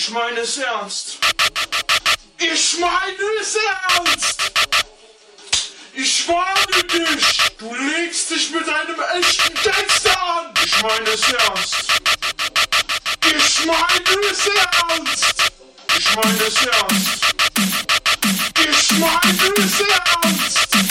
Ich meine es ernst. Ich meine es ernst. Ich warne dich. Du legst dich mit einem echten Gangster an. Ich meine es ernst. Ich meine es ernst. Ich meine es ernst. Ich meine es ernst.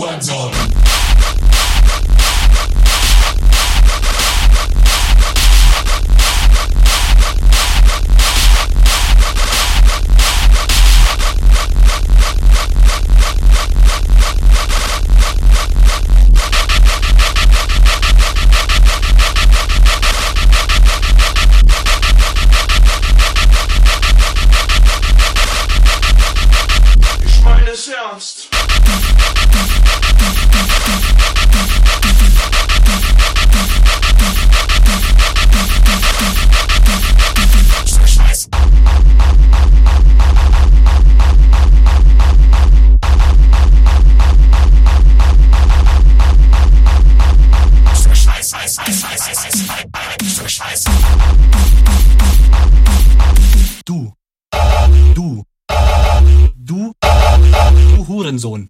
we're done. Du. Du. Du Hurensohn.